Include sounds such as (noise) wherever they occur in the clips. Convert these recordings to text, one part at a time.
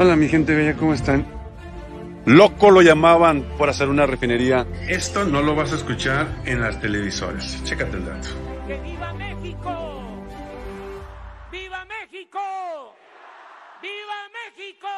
Hola mi gente bella, ¿cómo están? Loco lo llamaban por hacer una refinería. Esto no lo vas a escuchar en las televisoras. Chécate el dato. ¡Que viva México! ¡Viva México! ¡Viva México!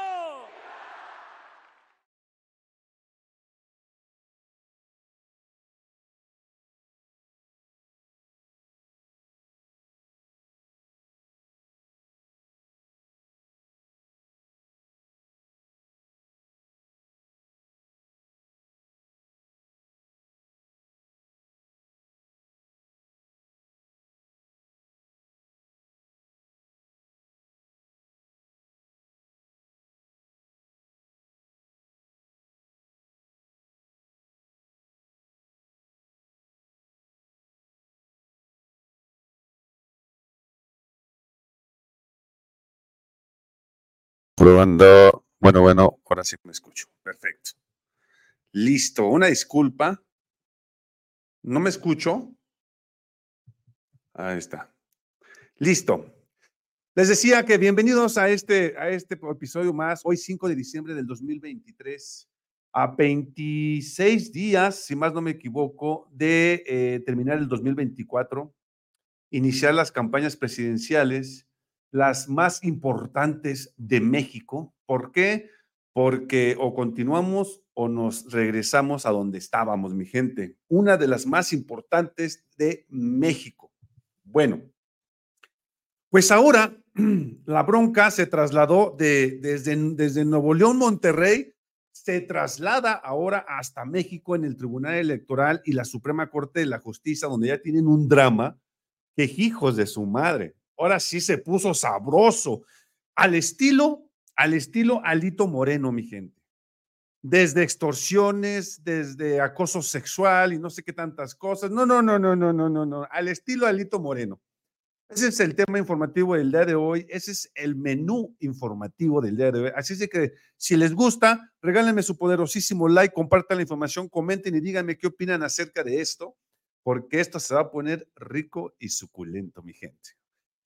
Probando. Bueno, bueno, ahora sí me escucho. Perfecto. Listo. Una disculpa. No me escucho. Ahí está. Listo. Les decía que bienvenidos a este, a este episodio más, hoy 5 de diciembre del 2023, a 26 días, si más no me equivoco, de eh, terminar el 2024, iniciar las campañas presidenciales las más importantes de México. ¿Por qué? Porque o continuamos o nos regresamos a donde estábamos, mi gente. Una de las más importantes de México. Bueno, pues ahora (clears throat) la bronca se trasladó de, desde, desde Nuevo León, Monterrey, se traslada ahora hasta México en el Tribunal Electoral y la Suprema Corte de la Justicia, donde ya tienen un drama que hijos de su madre ahora sí se puso sabroso, al estilo, al estilo Alito Moreno, mi gente. Desde extorsiones, desde acoso sexual y no sé qué tantas cosas. No, no, no, no, no, no, no, no. Al estilo Alito Moreno. Ese es el tema informativo del día de hoy. Ese es el menú informativo del día de hoy. Así es que si les gusta, regálenme su poderosísimo like, compartan la información, comenten y díganme qué opinan acerca de esto, porque esto se va a poner rico y suculento, mi gente.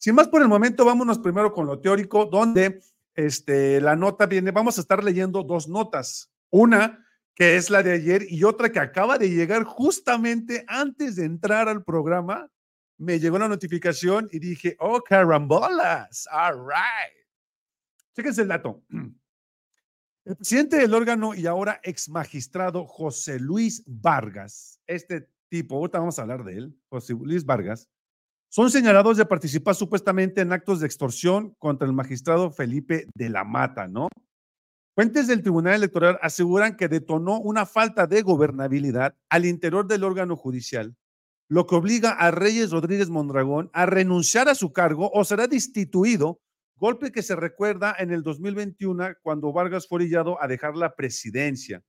Sin más por el momento, vámonos primero con lo teórico, donde este, la nota viene, vamos a estar leyendo dos notas. Una que es la de ayer y otra que acaba de llegar justamente antes de entrar al programa. Me llegó la notificación y dije, oh, carambolas, all right. Chéquense el dato. (clears throat) El presidente del órgano y ahora ex magistrado José Luis Vargas, este tipo, ahorita vamos a hablar de él, José Luis Vargas, son señalados de participar supuestamente en actos de extorsión contra el magistrado Felipe de la Mata, ¿no? Fuentes del Tribunal Electoral aseguran que detonó una falta de gobernabilidad al interior del órgano judicial, lo que obliga a Reyes Rodríguez Mondragón a renunciar a su cargo o será destituido, golpe que se recuerda en el 2021 cuando Vargas fue orillado a dejar la presidencia.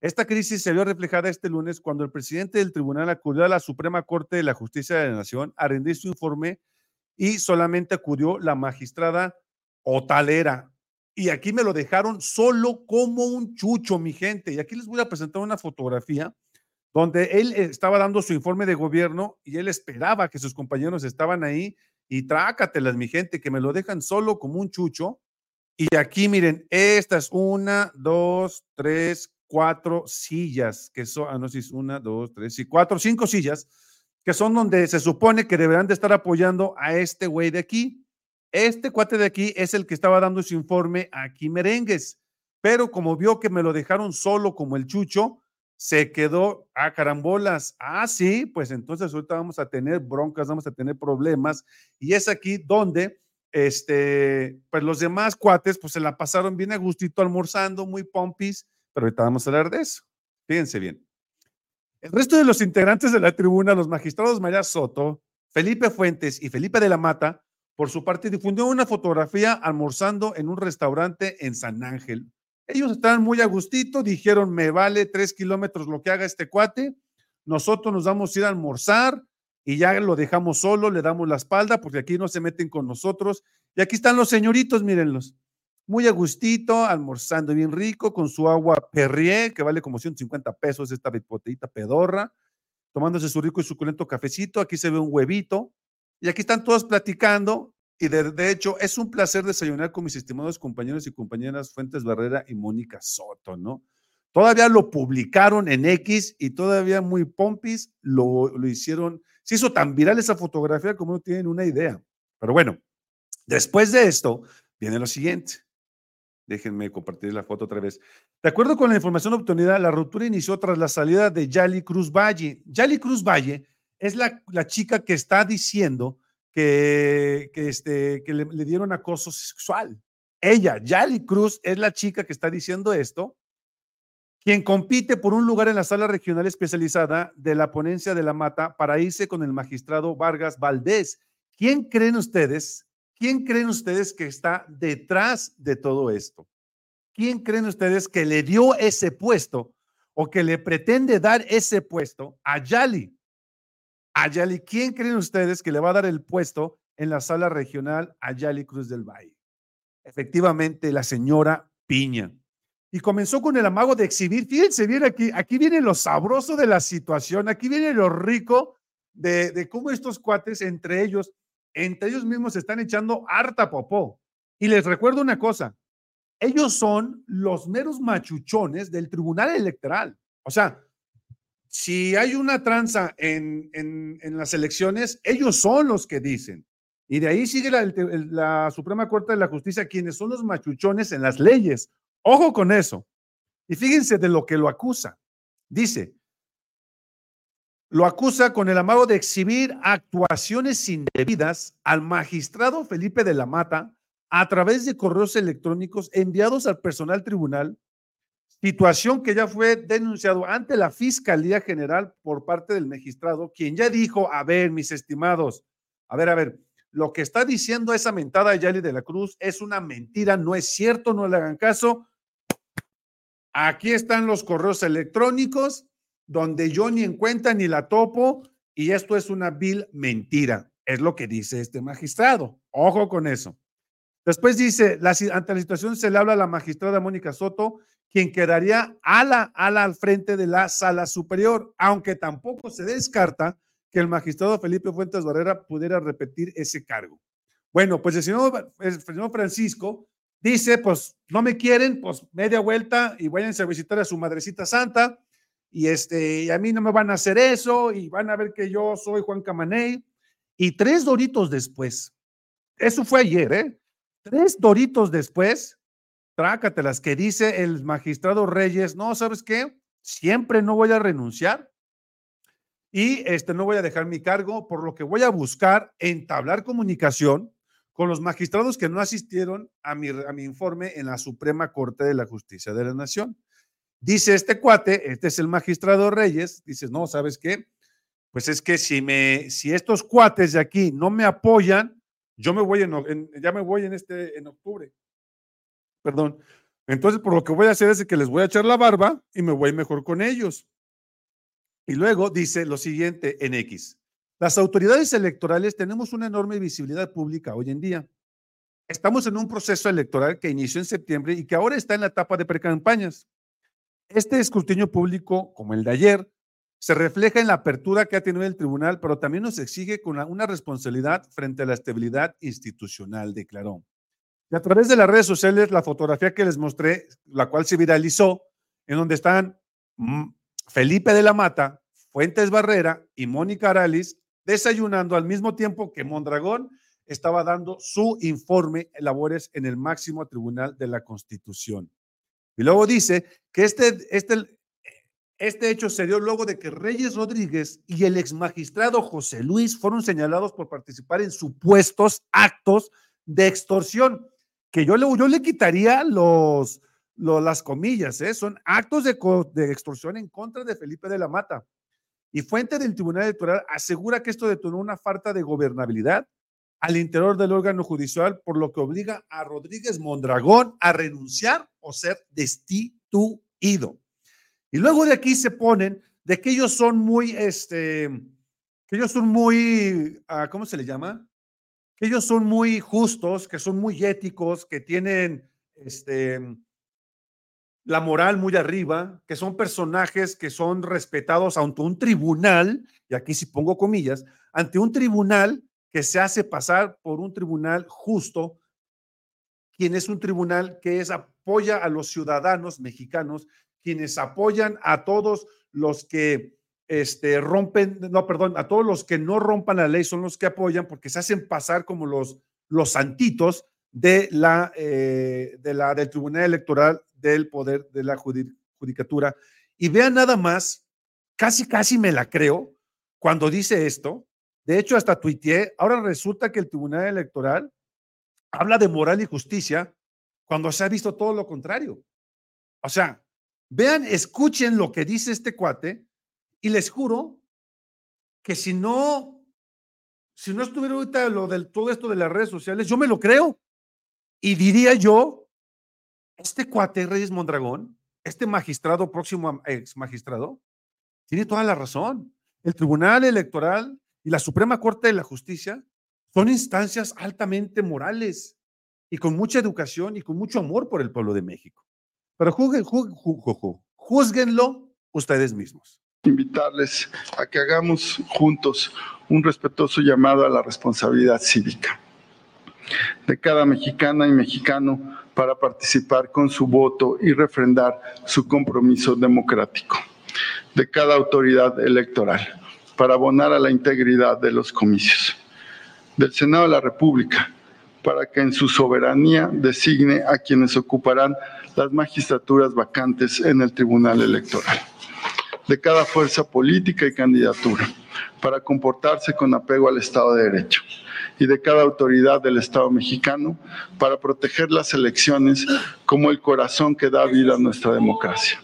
Esta crisis se vio reflejada este lunes cuando el presidente del tribunal acudió a la Suprema Corte de la Justicia de la Nación a rendir su informe y solamente acudió la magistrada Otalera. Y aquí me lo dejaron solo como un chucho, mi gente. Y aquí les voy a presentar una fotografía donde él estaba dando su informe de gobierno y él esperaba que sus compañeros estaban ahí y trácatelas, mi gente, que me lo dejan solo como un chucho. Y aquí miren, esta es una, dos, tres, cuatro sillas, que son, ah, no es una, dos, tres, y cuatro, cinco sillas, que son donde se supone que deberán de estar apoyando a este güey de aquí. Este cuate de aquí es el que estaba dando su informe aquí merengues, pero como vio que me lo dejaron solo como el chucho, se quedó a carambolas. Ah, sí, pues entonces ahorita vamos a tener broncas, vamos a tener problemas. Y es aquí donde, este, pues los demás cuates, pues se la pasaron bien a gustito almorzando, muy pompis pero ahorita vamos a hablar de eso. Fíjense bien. El resto de los integrantes de la tribuna, los magistrados María Soto, Felipe Fuentes y Felipe de la Mata, por su parte, difundió una fotografía almorzando en un restaurante en San Ángel. Ellos estaban muy a gustito, dijeron, me vale tres kilómetros lo que haga este cuate, nosotros nos vamos a ir a almorzar y ya lo dejamos solo, le damos la espalda porque aquí no se meten con nosotros. Y aquí están los señoritos, mírenlos muy a gustito, almorzando bien rico, con su agua Perrier, que vale como 150 pesos esta botellita pedorra, tomándose su rico y suculento cafecito. Aquí se ve un huevito. Y aquí están todos platicando. y de, de, hecho es un placer desayunar con mis estimados compañeros y compañeras Fuentes Barrera y Mónica Soto, ¿no? Todavía lo publicaron en X y todavía muy pompis lo, lo hicieron. Se hizo tan viral esa fotografía como no tienen una idea. Pero bueno, después de esto viene lo siguiente. Déjenme compartir la foto otra vez. De acuerdo con la información obtenida, la ruptura inició tras la salida de Yali Cruz Valle. Yali Cruz Valle es la, la chica que está diciendo que, que, este, que le, le, dieron acoso sexual. Ella, Yali Cruz, es la chica que está diciendo esto, quien compite por un lugar en la sala regional especializada de la ponencia de la mata para irse con el magistrado Vargas Valdés. ¿Quién creen ustedes? ¿Quién creen ustedes que está detrás de todo esto? ¿Quién creen ustedes que le dio ese puesto o que le pretende dar ese puesto a Yali? A Yali, ¿quién creen ustedes que le va a dar el puesto en la sala regional a Yali Cruz del Valle? Efectivamente, la señora Piña. Y comenzó con el amago de exhibir. Fíjense bien aquí, aquí viene lo sabroso de la situación, aquí viene lo rico de, de cómo estos cuates entre ellos, entre ellos mismos se están echando harta popó. Y les recuerdo una cosa, ellos son los meros machuchones del Tribunal Electoral. O sea, si hay una tranza en, en, las elecciones, ellos son los que dicen. Y de ahí sigue la, la, Suprema Corte de la Justicia, quienes son los machuchones en las leyes. Ojo con eso. Y fíjense de lo que lo acusa. Dice, lo acusa con el amago de exhibir actuaciones indebidas al magistrado Felipe de la Mata a través de correos electrónicos enviados al personal tribunal, situación que ya fue denunciado ante la Fiscalía General por parte del magistrado, quien ya dijo, a ver, mis estimados, a ver, a ver, lo que está diciendo esa mentada Yali de la Cruz es una mentira, no es cierto, no le hagan caso. Aquí están los correos electrónicos donde yo ni en cuenta ni la topo y esto es una vil mentira. Es lo que dice este magistrado. Ojo con eso. Después dice, la, ante la situación se le habla a la magistrada Mónica Soto, quien quedaría a la, a la, al frente de la sala superior, aunque tampoco se descarta que el magistrado Felipe Fuentes Barrera pudiera repetir ese cargo. Bueno, pues el señor, el señor Francisco Dice, pues no me quieren, pues media vuelta y váyanse a visitar a su madrecita santa y este, y a mí no me van a hacer eso y van a ver que yo soy Juan Camaney. Y tres doritos después, eso fue ayer, ¿eh? Tres doritos después, trácatelas, que dice el magistrado Reyes, no, ¿sabes qué? Siempre no voy a renunciar y este, no voy a dejar mi cargo, por lo que voy a buscar entablar comunicación con los magistrados que no asistieron a mi, a mi informe en la Suprema Corte de la Justicia de la Nación. Dice este cuate, este es el magistrado Reyes, dice, no, ¿sabes qué? Pues es que si, me, si estos cuates de aquí no me apoyan, yo me voy en, en, ya me voy en este, en octubre. Perdón. Entonces, por lo que voy a hacer es que les voy a echar la barba y me voy mejor con ellos. Y luego dice lo siguiente en X. Las autoridades electorales tenemos una enorme visibilidad pública hoy en día. Estamos en un proceso electoral que inició en septiembre y que ahora está en la etapa de precampañas. Este escrutinio público, como el de ayer, se refleja en la apertura que ha tenido el tribunal, pero también nos exige con una responsabilidad frente a la estabilidad institucional, declaró. Y a través de las redes sociales, la fotografía que les mostré, la cual se viralizó, en donde están mm, Felipe de la Mata, Fuentes Barrera y Mónica Aralis desayunando al mismo tiempo que Mondragón estaba dando su informe labores en el máximo tribunal de la Constitución. Y luego dice que este, este, este hecho se dio luego de que Reyes Rodríguez y el ex magistrado José Luis fueron señalados por participar en supuestos actos de extorsión, que yo le, yo le quitaría los, las comillas, ¿eh? son actos de, de extorsión en contra de Felipe de la Mata. Y fuente del Tribunal Electoral asegura que esto detonó una falta de gobernabilidad al interior del órgano judicial, por lo que obliga a Rodríguez Mondragón a renunciar o ser destituido. Y luego de aquí se ponen de que ellos son muy, este, que ellos son muy, uh, ¿cómo se le llama? Que ellos son muy justos, que son muy éticos, que tienen, este, la moral muy arriba, que son personajes que son respetados ante un tribunal, y aquí si pongo comillas, ante un tribunal que se hace pasar por un tribunal justo, quien es un tribunal que es, apoya a los ciudadanos mexicanos, quienes apoyan a todos los que este, rompen, no, perdón, a todos los que no rompan la ley son los que apoyan porque se hacen pasar como los, los santitos de la, eh, de la, del Tribunal Electoral del Poder de la Judicatura. Y vean nada más, casi, casi me la creo cuando dice esto. De hecho, hasta tuiteé, ahora resulta que el Tribunal Electoral habla de moral y justicia cuando se ha visto todo lo contrario. O sea, vean, escuchen lo que dice este cuate y les juro que si no, si no estuviera ahorita lo del todo esto de las redes sociales, yo me lo creo. Y diría yo, este cuate Reyes Mondragón, este magistrado, próximo ex magistrado, tiene toda la razón. El Tribunal Electoral y la Suprema Corte de la Justicia son instancias altamente morales y con mucha educación y con mucho amor por el pueblo de México. Pero juzguen, juzguenlo ustedes mismos invitarles a que hagamos juntos un respetuoso llamado a la responsabilidad cívica de cada mexicana y mexicano para participar con su voto y refrendar su compromiso democrático, de cada autoridad electoral para abonar a la integridad de los comicios, del Senado de la República para que en su soberanía designe a quienes ocuparán las magistraturas vacantes en el Tribunal Electoral de cada fuerza política y candidatura para comportarse con apego al Estado de Derecho y de cada autoridad del Estado mexicano para proteger las elecciones como el corazón que da vida a nuestra democracia.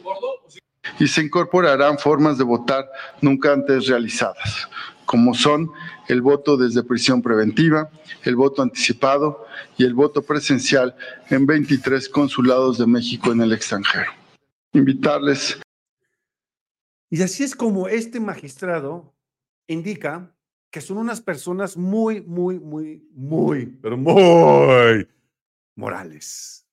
Y se incorporarán formas de votar nunca antes realizadas, como son el voto desde prisión preventiva, el voto anticipado y el voto presencial en 23 consulados de México en el extranjero. Invitarles y así es como este magistrado indica que son unas personas muy, muy, muy, muy, pero muy morales.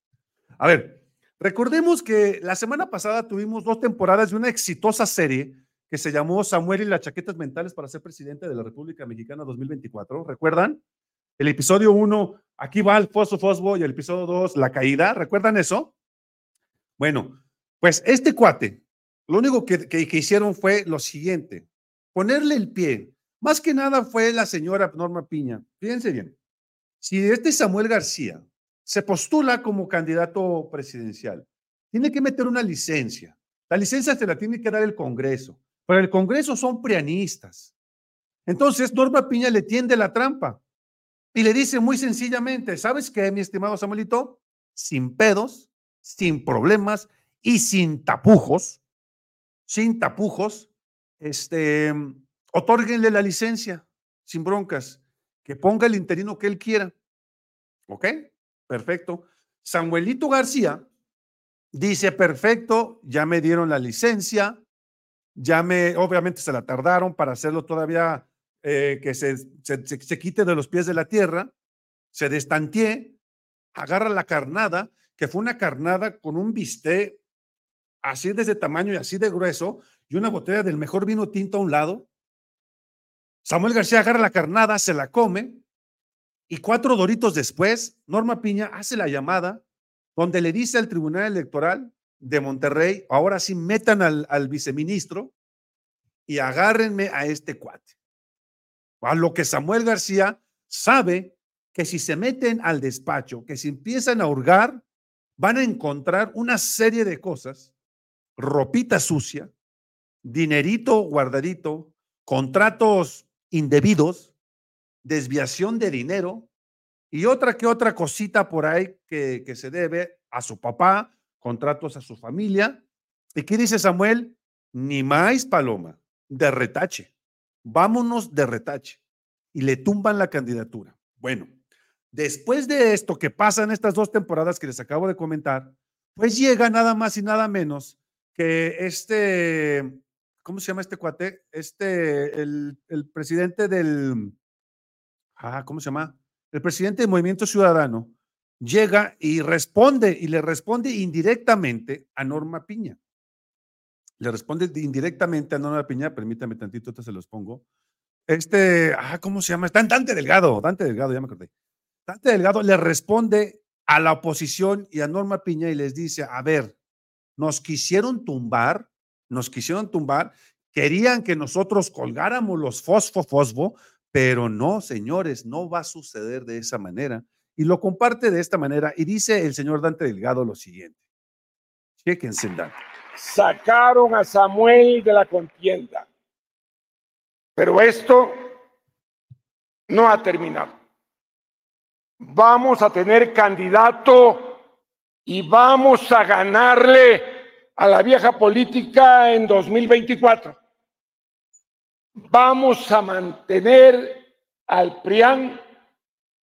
A ver, recordemos que la semana pasada tuvimos dos temporadas de una exitosa serie que se llamó Samuel y las chaquetas mentales para ser presidente de la República Mexicana 2024. ¿Recuerdan? El episodio 1, aquí va el Fosfo Fosbo, y el episodio 2, la caída. ¿Recuerdan eso? Bueno, pues este cuate, lo único que, hicieron fue lo siguiente, ponerle el pie. Más que nada fue la señora Norma Piña. Fíjense bien, si este Samuel García se postula como candidato presidencial, tiene que meter una licencia. La licencia se la tiene que dar el Congreso, pero el Congreso son prianistas. Entonces, Norma Piña le tiende la trampa y le dice muy sencillamente, ¿sabes qué, mi estimado Samuelito? Sin pedos, sin problemas y sin tapujos, sin tapujos, este, otórguenle la licencia, sin broncas, que ponga el interino que él quiera. ¿Ok? Perfecto. Samuelito García dice, perfecto, ya me dieron la licencia, obviamente se la tardaron para hacerlo todavía eh, que se, se, quite de los pies de la tierra, se destanteé, agarra la carnada, que fue una carnada con un bistec así de ese tamaño y así de grueso, y una botella del mejor vino tinto a un lado. Samuel García agarra la carnada, se la come, y cuatro doritos después, Norma Piña hace la llamada donde le dice al Tribunal Electoral de Monterrey, ahora sí metan al, al viceministro y agárrenme a este cuate. A lo que Samuel García sabe que si se meten al despacho, que si empiezan a hurgar, van a encontrar una serie de cosas ropita sucia, dinerito guardadito, contratos indebidos, desviación de dinero y otra que otra cosita por ahí que, que se debe a su papá, contratos a su familia. ¿Y qué dice Samuel? Ni más paloma, de retache. Vámonos de retache. Y le tumban la candidatura. Bueno, después de esto que pasa en estas dos temporadas que les acabo de comentar, pues llega nada más y nada menos que este, ¿cómo se llama este cuate? Este, el, presidente del, ah, ¿cómo se llama? El presidente del Movimiento Ciudadano llega y responde, y le responde indirectamente a Norma Piña. Le responde indirectamente a Norma Piña, permítame tantito, te se los pongo. este, ah, ¿cómo se llama? Está Dante Delgado, Dante Delgado, ya me acordé. Dante Delgado le responde a la oposición y a Norma Piña y les dice, a ver, nos quisieron tumbar, nos quisieron tumbar, querían que nosotros colgáramos los fosfo fosfo, pero no, señores, no va a suceder de esa manera. Y lo comparte de esta manera y dice el señor Dante Delgado lo siguiente. Chequense Dante. Sacaron a Samuel de la contienda. Pero esto no ha terminado. Vamos a tener candidato y vamos a ganarle a la vieja política en 2024. Vamos a mantener al PRIAN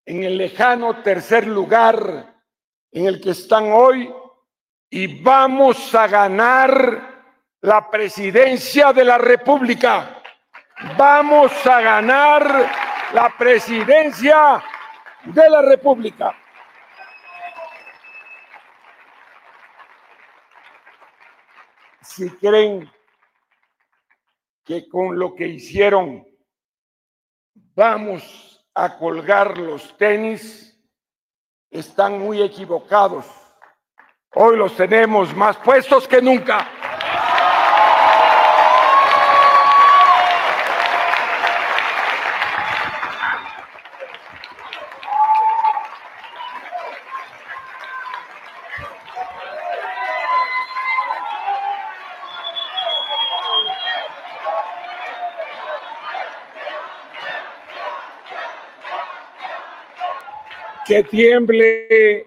en el lejano tercer lugar en el que están hoy y vamos a ganar la presidencia de la República. Vamos a ganar la presidencia de la República. Si creen que con lo que hicieron vamos a colgar los tenis, están muy equivocados. Hoy los tenemos más puestos que nunca. Que tiemble,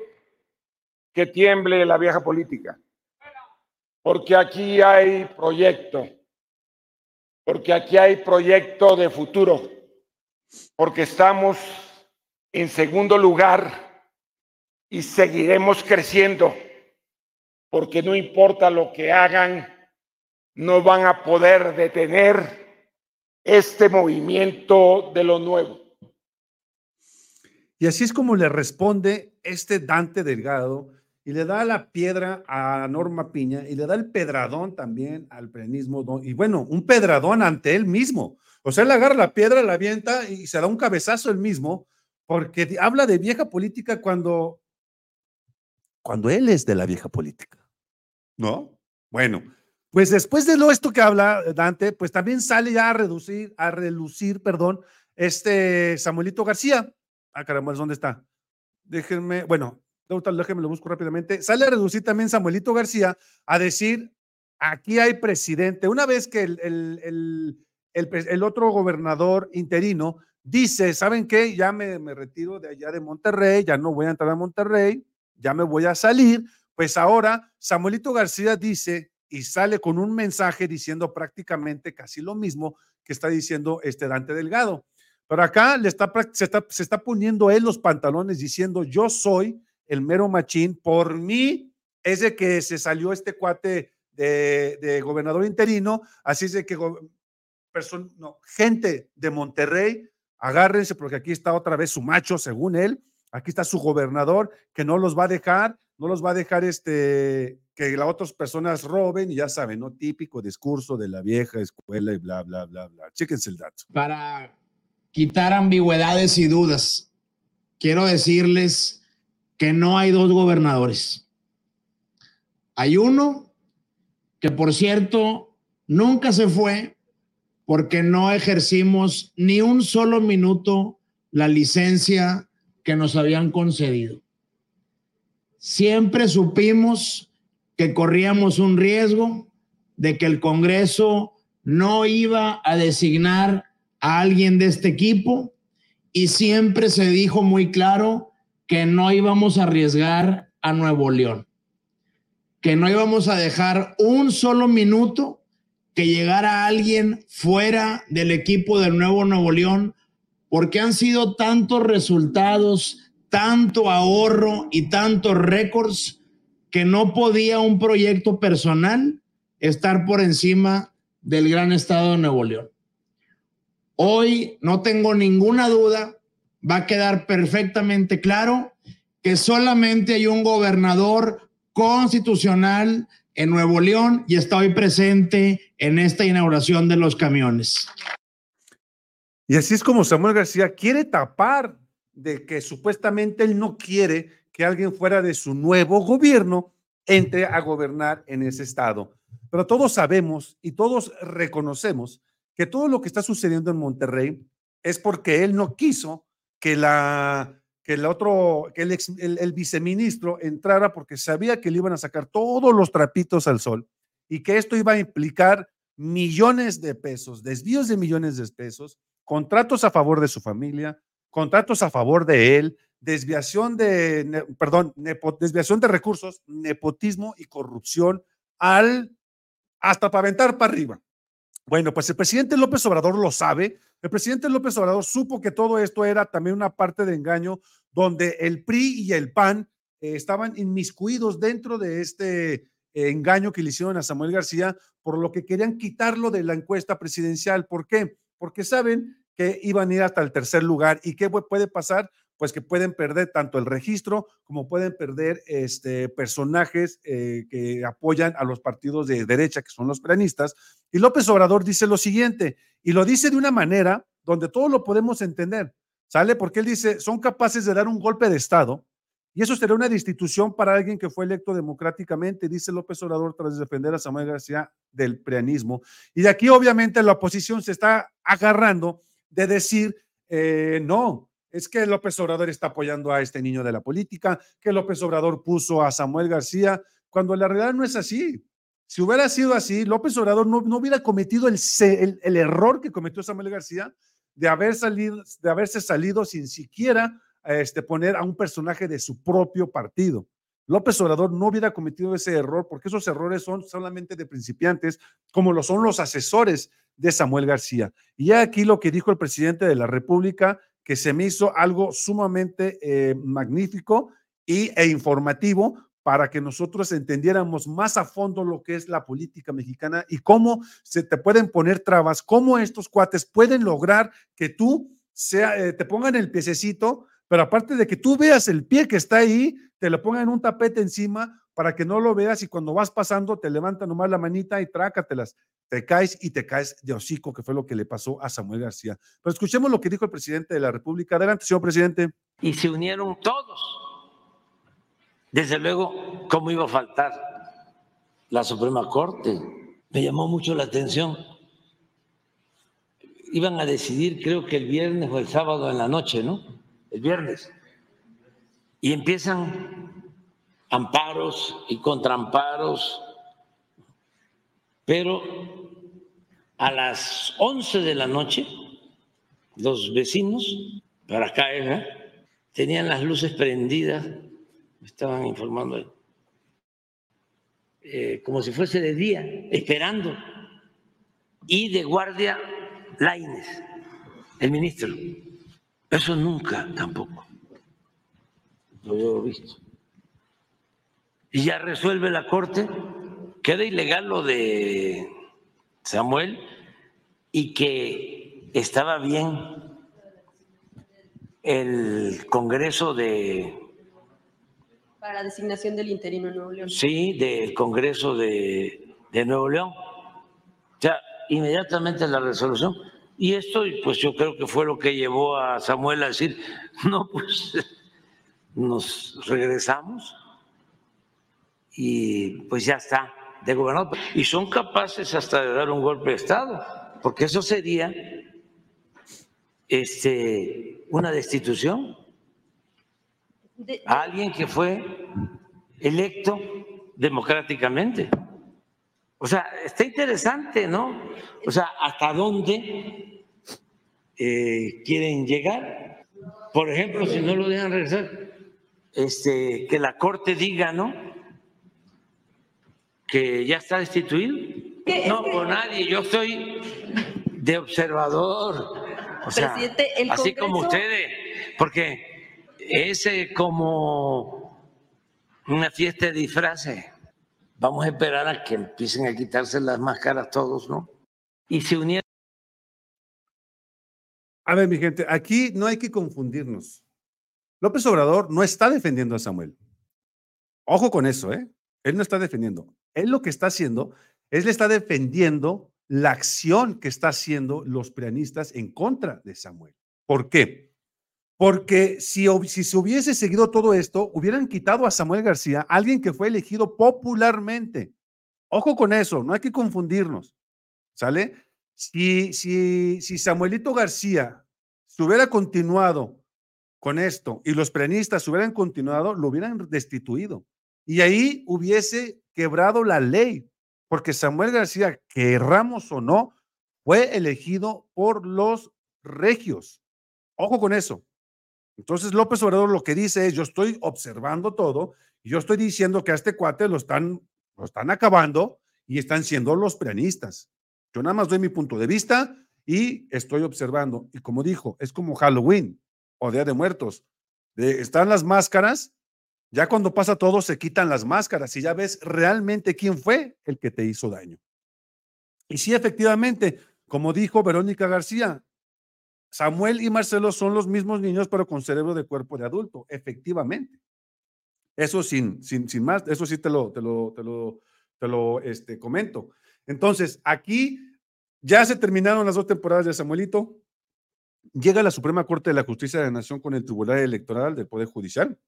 que tiemble la vieja política. Porque aquí hay proyecto, porque aquí hay proyecto de futuro, porque estamos en segundo lugar y seguiremos creciendo, porque no importa lo que hagan, no van a poder detener este movimiento de lo nuevo. Y así es como le responde este Dante Delgado y le da la piedra a Norma Piña y le da el pedradón también al prenismo. Y bueno, un pedradón ante él mismo. O sea, él agarra la piedra, la avienta y se da un cabezazo él mismo porque habla de vieja política cuando, cuando él es de la vieja política. ¿No? Bueno, pues después de lo esto que habla Dante, pues también sale ya a reducir, a relucir, perdón, este Samuelito García, Ah, caramba, ¿dónde está? Déjenme, bueno, déjenme lo busco rápidamente. Sale a reducir también Samuelito García a decir, aquí hay presidente. Una vez que el, el, el, el otro gobernador interino dice, ¿saben qué? Ya me, me, retiro de allá de Monterrey, ya no voy a entrar a Monterrey, ya me voy a salir. Pues ahora Samuelito García dice y sale con un mensaje diciendo prácticamente casi lo mismo que está diciendo este Dante Delgado. Pero acá le está, se, está, se está poniendo él los pantalones diciendo, yo soy el mero machín, por mí es de que se salió este cuate de, gobernador interino, así es de que no, gente de Monterrey, agárrense porque aquí está otra vez su macho, según él, aquí está su gobernador, que no los va a dejar, no los va a dejar este, que las otras personas roben, y ya saben, ¿no? Típico discurso de la vieja escuela y bla, bla, bla, bla. Chéquense el dato. Para quitar ambigüedades y dudas, quiero decirles que no hay dos gobernadores. Hay uno que, por cierto, nunca se fue porque no ejercimos ni un solo minuto la licencia que nos habían concedido. Siempre supimos que corríamos un riesgo de que el Congreso no iba a designar a alguien de este equipo y siempre se dijo muy claro que no íbamos a arriesgar a Nuevo León, que no íbamos a dejar un solo minuto que llegara alguien fuera del equipo del nuevo Nuevo León, porque han sido tantos resultados, tanto ahorro y tantos récords que no podía un proyecto personal estar por encima del gran estado de Nuevo León. Hoy no tengo ninguna duda, va a quedar perfectamente claro que solamente hay un gobernador constitucional en Nuevo León y está hoy presente en esta inauguración de los camiones. Y así es como Samuel García quiere tapar de que supuestamente él no quiere que alguien fuera de su nuevo gobierno entre a gobernar en ese estado. Pero todos sabemos y todos reconocemos que todo lo que está sucediendo en Monterrey es porque él no quiso que la que el otro, que el, el, viceministro entrara porque sabía que le iban a sacar todos los trapitos al sol y que esto iba a implicar millones de pesos, desvíos de millones de pesos, contratos a favor de su familia, contratos a favor de él, desviación de, perdón, desviación de recursos, nepotismo y corrupción al hasta para aventar para arriba. Bueno, pues el presidente López Obrador lo sabe. El presidente López Obrador supo que todo esto era también una parte de engaño donde el PRI y el PAN eh, estaban inmiscuidos dentro de este eh, engaño que le hicieron a Samuel García, por lo que querían quitarlo de la encuesta presidencial. ¿Por qué? Porque saben que iban a ir hasta el tercer lugar. ¿Y qué puede pasar? Pues que pueden perder tanto el registro como pueden perder este, personajes eh, que apoyan a los partidos de derecha, que son los peronistas. Y López Obrador dice lo siguiente, y lo dice de una manera donde todos lo podemos entender. ¿Sale? Porque él dice, son capaces de dar un golpe de Estado y eso sería una destitución para alguien que fue electo democráticamente, dice López Obrador tras defender a Samuel García del preanismo. Y de aquí obviamente la oposición se está agarrando de decir, eh, no, es que López Obrador está apoyando a este niño de la política, que López Obrador puso a Samuel García, cuando la realidad no es así. Si hubiera sido así, López Obrador no, no hubiera cometido el, el, error que cometió Samuel García de, haber salido, de haberse salido sin siquiera este, poner a un personaje de su propio partido. López Obrador no hubiera cometido ese error porque esos errores son solamente de principiantes, como lo son los asesores de Samuel García. Y aquí lo que dijo el presidente de la República, que se me hizo algo sumamente eh, magnífico y, e informativo, para que nosotros entendiéramos más a fondo lo que es la política mexicana y cómo se te pueden poner trabas, cómo estos cuates pueden lograr que tú sea, eh, te pongan el piececito, pero aparte de que tú veas el pie que está ahí, te lo pongan un tapete encima para que no lo veas y cuando vas pasando te levanta nomás la manita y trácatelas. Te caes y te caes de hocico, que fue lo que le pasó a Samuel García. Pero escuchemos lo que dijo el presidente de la República. Adelante, señor presidente. Y se unieron todos desde luego, ¿cómo iba a faltar la Suprema Corte? Me llamó mucho la atención. Iban a decidir, creo que el viernes o el sábado en la noche, ¿no? El viernes. Y empiezan amparos y contraamparos, pero a las 11 de la noche, los vecinos, para acá, ¿eh? tenían las luces prendidas me estaban informando, eh, como si fuese de día, esperando, y de guardia Laines, el ministro. Eso nunca tampoco lo he visto. Y ya resuelve la Corte, queda ilegal lo de Samuel y que estaba bien el Congreso de para designación del interino en Nuevo León. Sí, del Congreso de, de Nuevo León. O sea, inmediatamente la resolución. Y esto, pues yo creo que fue lo que llevó a Samuel a decir, no, pues (laughs) nos regresamos y pues ya está de gobernador. Y son capaces hasta de dar un golpe de Estado, porque eso sería este, una destitución a alguien que fue electo democráticamente. O sea, está interesante, ¿no? O sea, ¿hasta dónde eh, quieren llegar? Por ejemplo, si no lo dejan regresar, este, que la Corte diga, ¿no? Que ya está destituido. No, con nadie, yo soy de observador. O sea, así como ustedes, porque es como una fiesta de disfraces. Vamos a esperar a que empiecen a quitarse las máscaras todos, ¿no? Y se unieron. A ver, mi gente, aquí no hay que confundirnos. López Obrador no está defendiendo a Samuel. Ojo con eso, ¿eh? Él no está defendiendo. Él lo que está haciendo es le está defendiendo la acción que está haciendo los prianistas en contra de Samuel. ¿Por qué? Porque si, si se hubiese seguido todo esto, hubieran quitado a Samuel García, alguien que fue elegido popularmente. Ojo con eso, no hay que confundirnos. ¿Sale? Si, si, si Samuelito García se hubiera continuado con esto y los preanistas hubieran continuado, lo hubieran destituido. Y ahí hubiese quebrado la ley, porque Samuel García, querramos o no, fue elegido por los regios. Ojo con eso. Entonces López Obrador lo que dice es, yo estoy observando todo yo estoy diciendo que a este cuate lo están, lo están acabando y están siendo los preanistas. Yo nada más doy mi punto de vista y estoy observando. Y como dijo, es como Halloween o Día de Muertos. están las máscaras, ya cuando pasa todo se quitan las máscaras y ya ves realmente quién fue el que te hizo daño. Y sí, efectivamente, como dijo Verónica García, Samuel y Marcelo son los mismos niños, pero con cerebro de cuerpo de adulto, efectivamente. Eso sin, sin, sin más, eso sí te lo, te lo, te lo, te lo este, comento. Entonces, aquí ya se terminaron las dos temporadas de Samuelito. Llega la Suprema Corte de la Justicia de la Nación con el Tribunal Electoral del Poder Judicial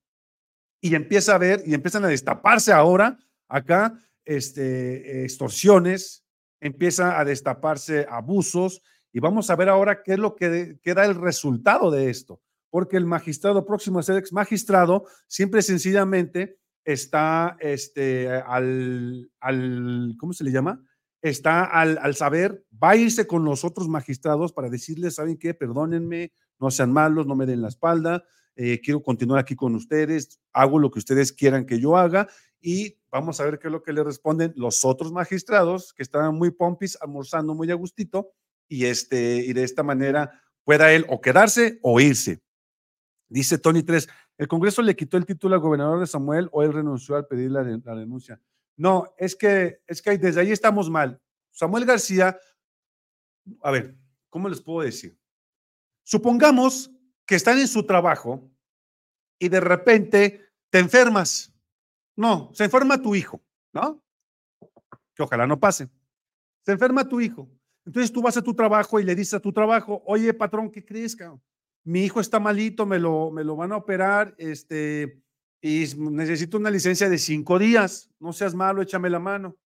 y empieza a ver y empiezan a destaparse ahora acá este, extorsiones, empieza a destaparse abusos y vamos a ver ahora qué es lo que, da el resultado de esto, porque el magistrado próximo a ser ex magistrado siempre sencillamente está este, al, al, ¿cómo se le llama? Está al, al, saber, va a irse con los otros magistrados para decirles, ¿saben qué? Perdónenme, no sean malos, no me den la espalda, eh, quiero continuar aquí con ustedes, hago lo que ustedes quieran que yo haga y vamos a ver qué es lo que le responden los otros magistrados que estaban muy pompis, almorzando muy a gustito y, este, y de esta manera pueda él o quedarse o irse. Dice Tony 3, ¿el Congreso le quitó el título al gobernador de Samuel o él renunció al pedir la, la denuncia? No, es que, es que desde ahí estamos mal. Samuel García, a ver, ¿cómo les puedo decir? Supongamos que están en su trabajo y de repente te enfermas. No, se enferma tu hijo, ¿no? Que ojalá no pase. Se enferma tu hijo. Entonces tú vas a tu trabajo y le dices a tu trabajo, oye, patrón, ¿qué crees? Mi hijo está malito, me lo, me lo van a operar, este, y necesito una licencia de cinco días. No seas malo, échame la mano.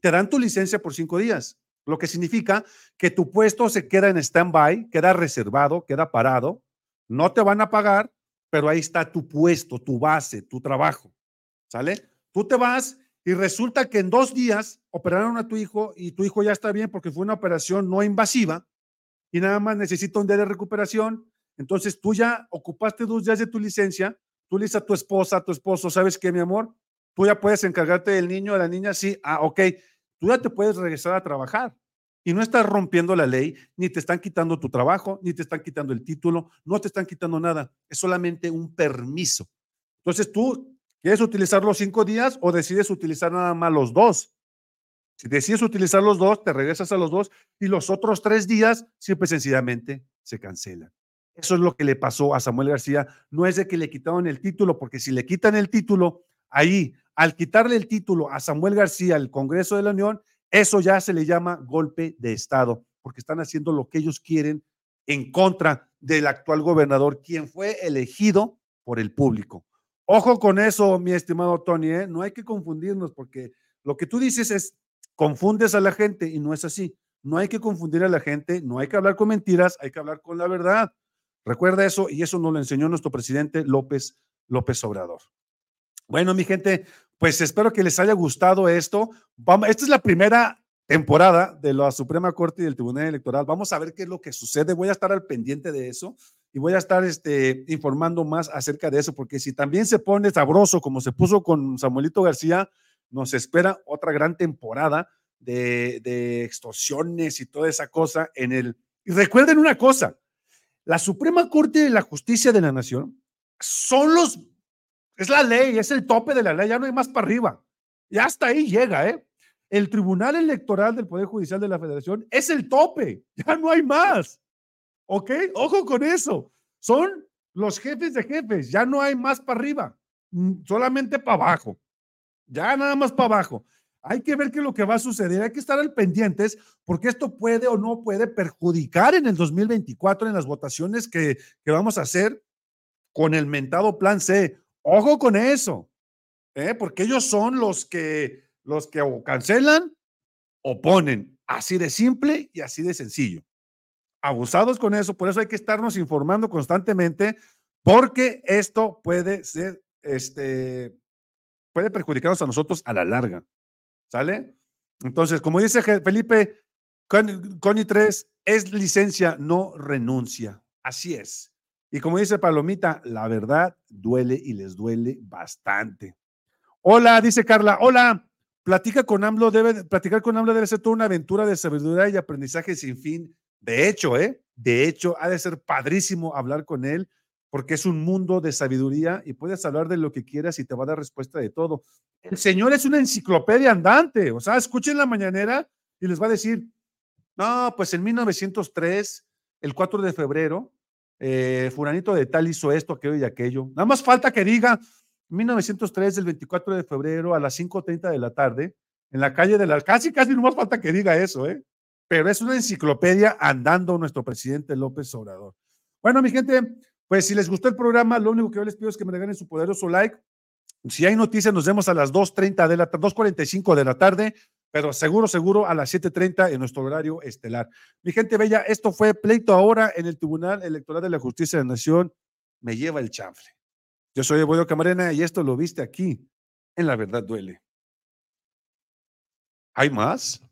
Te dan tu licencia por cinco días, lo que significa que tu puesto se queda en stand-by, queda reservado, queda parado. No te van a pagar, pero ahí está tu puesto, tu base, tu trabajo. ¿Sale? Tú te vas y resulta que en dos días operaron a tu hijo y tu hijo ya está bien porque fue una operación no invasiva y nada más necesita un día de recuperación. Entonces tú ya ocupaste dos días de tu licencia, tú le dices a tu esposa, a tu esposo, ¿sabes qué, mi amor? Tú ya puedes encargarte del niño, de la niña, sí, ah, ok, tú ya te puedes regresar a trabajar y no estás rompiendo la ley, ni te están quitando tu trabajo, ni te están quitando el título, no te están quitando nada, es solamente un permiso. Entonces tú ¿Quieres utilizar los cinco días o decides utilizar nada más los dos? Si decides utilizar los dos, te regresas a los dos y los otros tres días, siempre sencillamente se cancelan. Eso es lo que le pasó a Samuel García. No es de que le quitaron el título, porque si le quitan el título, ahí, al quitarle el título a Samuel García al Congreso de la Unión, eso ya se le llama golpe de Estado, porque están haciendo lo que ellos quieren en contra del actual gobernador, quien fue elegido por el público. Ojo con eso, mi estimado Tony, ¿eh? no hay que confundirnos porque lo que tú dices es confundes a la gente y no es así. No hay que confundir a la gente, no hay que hablar con mentiras, hay que hablar con la verdad. Recuerda eso y eso nos lo enseñó nuestro presidente López López Obrador. Bueno, mi gente, pues espero que les haya gustado esto. Esta es la primera temporada de la Suprema Corte y del Tribunal Electoral. Vamos a ver qué es lo que sucede. Voy a estar al pendiente de eso y voy a estar este, informando más acerca de eso, porque si también se pone sabroso como se puso con Samuelito García, nos espera otra gran temporada de, de extorsiones y toda esa cosa en el... Y recuerden una cosa, la Suprema Corte de la Justicia de la Nación son los... Es la ley, es el tope de la ley, ya no hay más para arriba. Ya hasta ahí llega, ¿eh? El Tribunal Electoral del Poder Judicial de la Federación es el tope, (laughs) ya no hay más. ¿Ok? Ojo con eso. Son los jefes de jefes, ya no hay más para arriba, mm, solamente para abajo. Ya nada más para abajo. Hay que ver qué es lo que va a suceder, hay que estar al pendientes porque esto puede o no puede perjudicar en el 2024 en las votaciones que, que vamos a hacer con el mentado plan C. Ojo con eso, ¿eh? porque ellos son los que, los que o cancelan o ponen. Así de simple y así de sencillo. Abusados con eso, por eso hay que estarnos informando constantemente, porque esto puede ser, este, puede perjudicarnos a nosotros a la larga. ¿Sale? Entonces, como dice Felipe, Coni 3 es licencia, no renuncia. Así es. Y como dice Palomita, la verdad duele y les duele bastante. Hola, dice Carla. Hola, platica con AMLO, debe, platicar con AMLO debe ser toda una aventura de sabiduría y aprendizaje sin fin. De hecho, ¿eh? De hecho, ha de ser padrísimo hablar con él porque es un mundo de sabiduría y puedes hablar de lo que quieras y te va a dar respuesta de todo. El Señor es una enciclopedia andante, o sea, escuchen la mañanera y les va a decir, no, pues en 1903, el 4 de febrero, eh, de tal hizo esto, aquello y aquello. Nada más falta que diga 1903, el 24 de febrero a las 5.30 de la tarde, en la calle de la... Casi, casi no más falta que diga eso, ¿eh? Pero es una enciclopedia andando nuestro presidente López Obrador. Bueno, mi gente, pues si les gustó el programa, lo único que yo les pido es que me regalen su poderoso like. Si hay noticias, nos vemos a las 2.30 de la 2.45 de la tarde, pero seguro, seguro a las 7.30 en nuestro horario estelar. Mi gente bella, esto fue pleito ahora en el Tribunal Electoral de la Justicia de la Nación. Me lleva el chanfle. Yo soy Evoyo Camarena y esto lo viste aquí en La Verdad Duele. ¿Hay más?